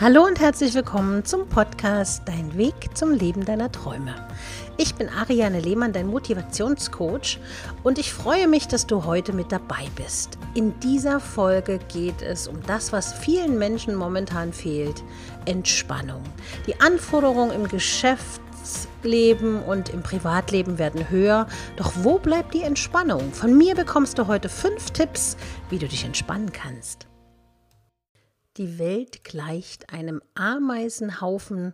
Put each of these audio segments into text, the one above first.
Hallo und herzlich willkommen zum Podcast Dein Weg zum Leben deiner Träume. Ich bin Ariane Lehmann, dein Motivationscoach und ich freue mich, dass du heute mit dabei bist. In dieser Folge geht es um das, was vielen Menschen momentan fehlt, Entspannung. Die Anforderungen im Geschäftsleben und im Privatleben werden höher, doch wo bleibt die Entspannung? Von mir bekommst du heute fünf Tipps, wie du dich entspannen kannst. Die Welt gleicht einem Ameisenhaufen,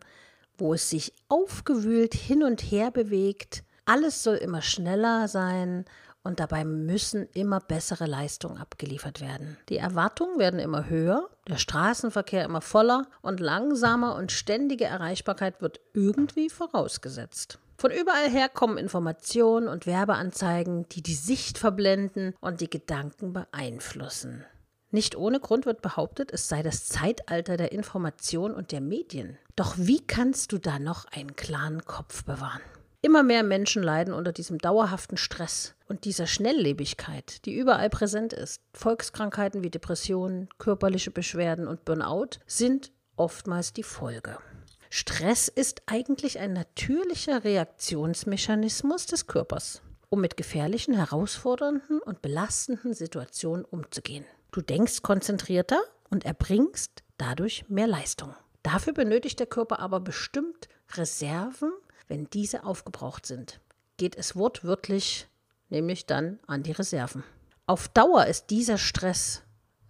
wo es sich aufgewühlt hin und her bewegt. Alles soll immer schneller sein und dabei müssen immer bessere Leistungen abgeliefert werden. Die Erwartungen werden immer höher, der Straßenverkehr immer voller und langsamer und ständige Erreichbarkeit wird irgendwie vorausgesetzt. Von überall her kommen Informationen und Werbeanzeigen, die die Sicht verblenden und die Gedanken beeinflussen. Nicht ohne Grund wird behauptet, es sei das Zeitalter der Information und der Medien. Doch wie kannst du da noch einen klaren Kopf bewahren? Immer mehr Menschen leiden unter diesem dauerhaften Stress und dieser Schnelllebigkeit, die überall präsent ist. Volkskrankheiten wie Depressionen, körperliche Beschwerden und Burnout sind oftmals die Folge. Stress ist eigentlich ein natürlicher Reaktionsmechanismus des Körpers, um mit gefährlichen, herausfordernden und belastenden Situationen umzugehen. Du denkst konzentrierter und erbringst dadurch mehr Leistung. Dafür benötigt der Körper aber bestimmt Reserven, wenn diese aufgebraucht sind. Geht es wortwörtlich nämlich dann an die Reserven. Auf Dauer ist dieser Stress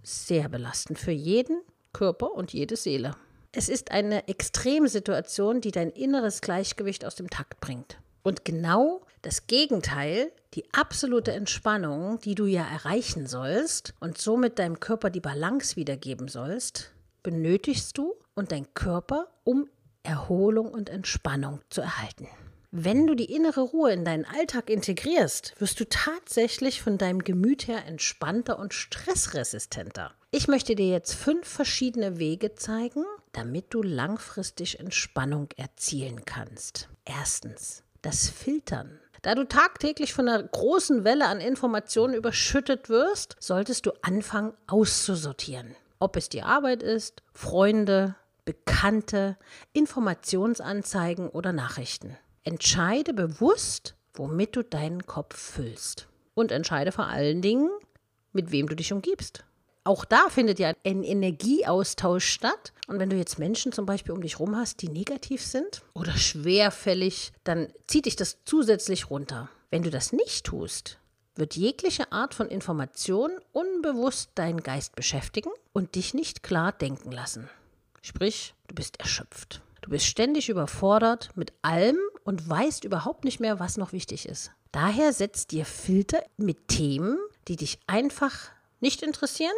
sehr belastend für jeden Körper und jede Seele. Es ist eine Extremsituation, die dein inneres Gleichgewicht aus dem Takt bringt. Und genau das Gegenteil, die absolute Entspannung, die du ja erreichen sollst und somit deinem Körper die Balance wiedergeben sollst, benötigst du und dein Körper, um Erholung und Entspannung zu erhalten. Wenn du die innere Ruhe in deinen Alltag integrierst, wirst du tatsächlich von deinem Gemüt her entspannter und stressresistenter. Ich möchte dir jetzt fünf verschiedene Wege zeigen, damit du langfristig Entspannung erzielen kannst. Erstens, das Filtern. Da du tagtäglich von einer großen Welle an Informationen überschüttet wirst, solltest du anfangen auszusortieren. Ob es die Arbeit ist, Freunde, Bekannte, Informationsanzeigen oder Nachrichten. Entscheide bewusst, womit du deinen Kopf füllst. Und entscheide vor allen Dingen, mit wem du dich umgibst auch da findet ja ein Energieaustausch statt. Und wenn du jetzt Menschen zum Beispiel um dich rum hast, die negativ sind oder schwerfällig, dann zieht dich das zusätzlich runter. Wenn du das nicht tust, wird jegliche Art von Information unbewusst deinen Geist beschäftigen und dich nicht klar denken lassen. Sprich, du bist erschöpft. Du bist ständig überfordert mit allem und weißt überhaupt nicht mehr, was noch wichtig ist. Daher setzt dir Filter mit Themen, die dich einfach nicht interessieren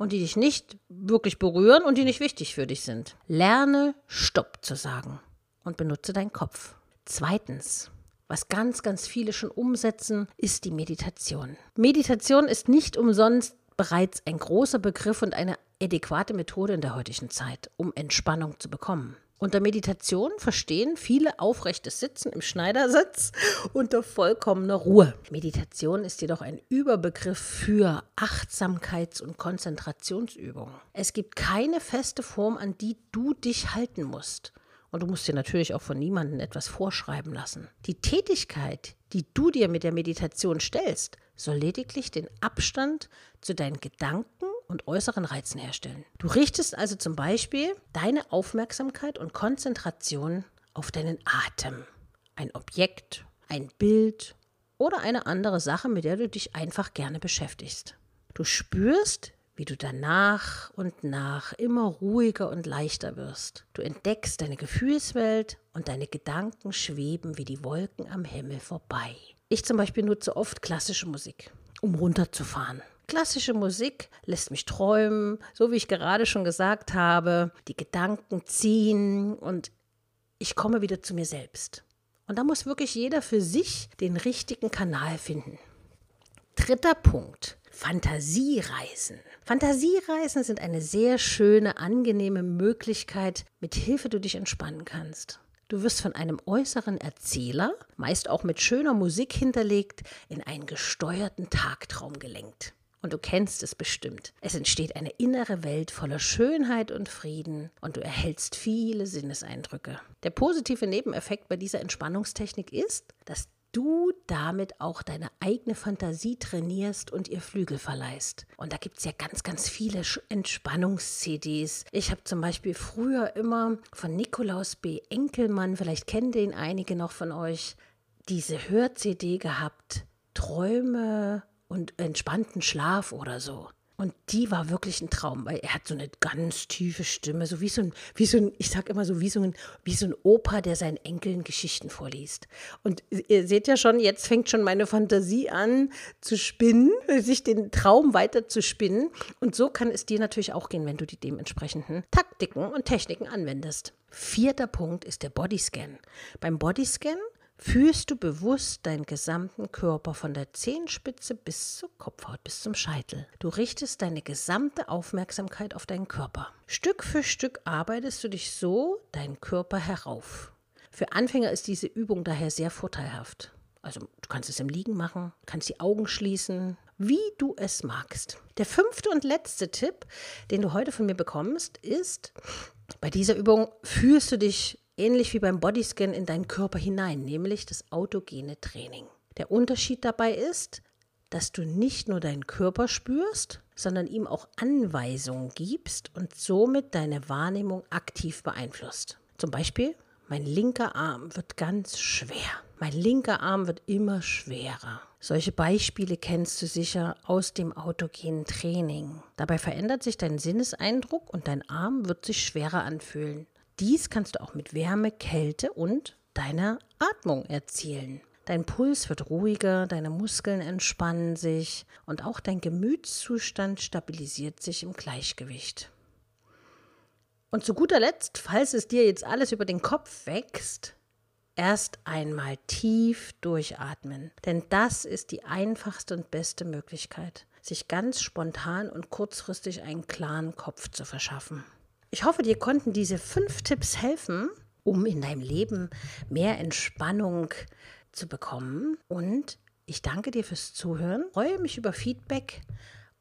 und die dich nicht wirklich berühren und die nicht wichtig für dich sind. Lerne Stopp zu sagen und benutze deinen Kopf. Zweitens, was ganz, ganz viele schon umsetzen, ist die Meditation. Meditation ist nicht umsonst bereits ein großer Begriff und eine adäquate Methode in der heutigen Zeit, um Entspannung zu bekommen. Unter Meditation verstehen viele aufrechtes Sitzen im Schneidersitz unter vollkommener Ruhe. Meditation ist jedoch ein Überbegriff für Achtsamkeits- und Konzentrationsübungen. Es gibt keine feste Form, an die du dich halten musst. Und du musst dir natürlich auch von niemandem etwas vorschreiben lassen. Die Tätigkeit, die du dir mit der Meditation stellst, soll lediglich den Abstand zu deinen Gedanken und äußeren Reizen herstellen. Du richtest also zum Beispiel deine Aufmerksamkeit und Konzentration auf deinen Atem, ein Objekt, ein Bild oder eine andere Sache, mit der du dich einfach gerne beschäftigst. Du spürst, wie du danach und nach immer ruhiger und leichter wirst. Du entdeckst deine Gefühlswelt und deine Gedanken schweben wie die Wolken am Himmel vorbei. Ich zum Beispiel nutze oft klassische Musik, um runterzufahren. Klassische Musik lässt mich träumen, so wie ich gerade schon gesagt habe, die Gedanken ziehen und ich komme wieder zu mir selbst. Und da muss wirklich jeder für sich den richtigen Kanal finden. Dritter Punkt. Fantasiereisen. Fantasiereisen sind eine sehr schöne, angenehme Möglichkeit, mit Hilfe du dich entspannen kannst. Du wirst von einem äußeren Erzähler, meist auch mit schöner Musik hinterlegt, in einen gesteuerten Tagtraum gelenkt. Und du kennst es bestimmt. Es entsteht eine innere Welt voller Schönheit und Frieden und du erhältst viele Sinneseindrücke. Der positive Nebeneffekt bei dieser Entspannungstechnik ist, dass du damit auch deine eigene Fantasie trainierst und ihr Flügel verleihst. Und da gibt es ja ganz, ganz viele Entspannungs-CDs. Ich habe zum Beispiel früher immer von Nikolaus B. Enkelmann, vielleicht kennen den einige noch von euch, diese Hör-CD gehabt. Träume und entspannten Schlaf oder so. Und die war wirklich ein Traum, weil er hat so eine ganz tiefe Stimme, so wie so ein, wie so ein, ich sag immer so, wie so ein, wie so ein Opa, der seinen Enkeln Geschichten vorliest. Und ihr seht ja schon, jetzt fängt schon meine Fantasie an zu spinnen, sich den Traum weiter zu spinnen. Und so kann es dir natürlich auch gehen, wenn du die dementsprechenden Taktiken und Techniken anwendest. Vierter Punkt ist der Bodyscan. Beim Bodyscan fühlst du bewusst deinen gesamten Körper von der Zehenspitze bis zur Kopfhaut, bis zum Scheitel. Du richtest deine gesamte Aufmerksamkeit auf deinen Körper. Stück für Stück arbeitest du dich so deinen Körper herauf. Für Anfänger ist diese Übung daher sehr vorteilhaft. Also du kannst es im Liegen machen, kannst die Augen schließen, wie du es magst. Der fünfte und letzte Tipp, den du heute von mir bekommst, ist, bei dieser Übung fühlst du dich ähnlich wie beim Bodyscan in deinen Körper hinein, nämlich das autogene Training. Der Unterschied dabei ist, dass du nicht nur deinen Körper spürst, sondern ihm auch Anweisungen gibst und somit deine Wahrnehmung aktiv beeinflusst. Zum Beispiel, mein linker Arm wird ganz schwer. Mein linker Arm wird immer schwerer. Solche Beispiele kennst du sicher aus dem autogenen Training. Dabei verändert sich dein Sinneseindruck und dein Arm wird sich schwerer anfühlen. Dies kannst du auch mit Wärme, Kälte und deiner Atmung erzielen. Dein Puls wird ruhiger, deine Muskeln entspannen sich und auch dein Gemütszustand stabilisiert sich im Gleichgewicht. Und zu guter Letzt, falls es dir jetzt alles über den Kopf wächst, erst einmal tief durchatmen. Denn das ist die einfachste und beste Möglichkeit, sich ganz spontan und kurzfristig einen klaren Kopf zu verschaffen. Ich hoffe, dir konnten diese fünf Tipps helfen, um in deinem Leben mehr Entspannung zu bekommen. Und ich danke dir fürs Zuhören, freue mich über Feedback.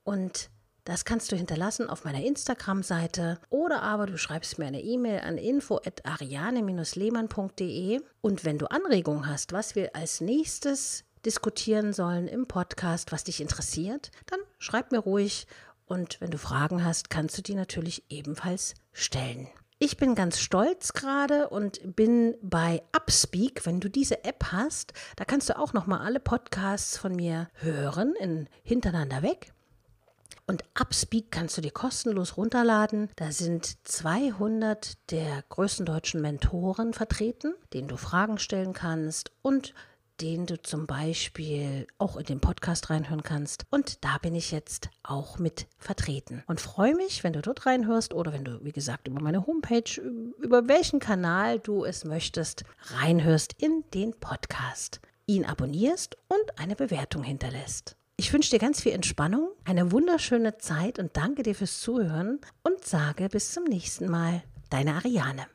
Und das kannst du hinterlassen auf meiner Instagram-Seite. Oder aber du schreibst mir eine E-Mail an info@ariane-lehmann.de und wenn du Anregungen hast, was wir als nächstes diskutieren sollen im Podcast, was dich interessiert, dann schreib mir ruhig und wenn du Fragen hast, kannst du die natürlich ebenfalls stellen. Ich bin ganz stolz gerade und bin bei Upspeak. Wenn du diese App hast, da kannst du auch noch mal alle Podcasts von mir hören in hintereinander weg. Und Upspeak kannst du dir kostenlos runterladen. Da sind 200 der größten deutschen Mentoren vertreten, denen du Fragen stellen kannst und den du zum Beispiel auch in den Podcast reinhören kannst. Und da bin ich jetzt auch mit vertreten. Und freue mich, wenn du dort reinhörst oder wenn du, wie gesagt, über meine Homepage, über welchen Kanal du es möchtest, reinhörst in den Podcast. Ihn abonnierst und eine Bewertung hinterlässt. Ich wünsche dir ganz viel Entspannung, eine wunderschöne Zeit und danke dir fürs Zuhören und sage bis zum nächsten Mal. Deine Ariane.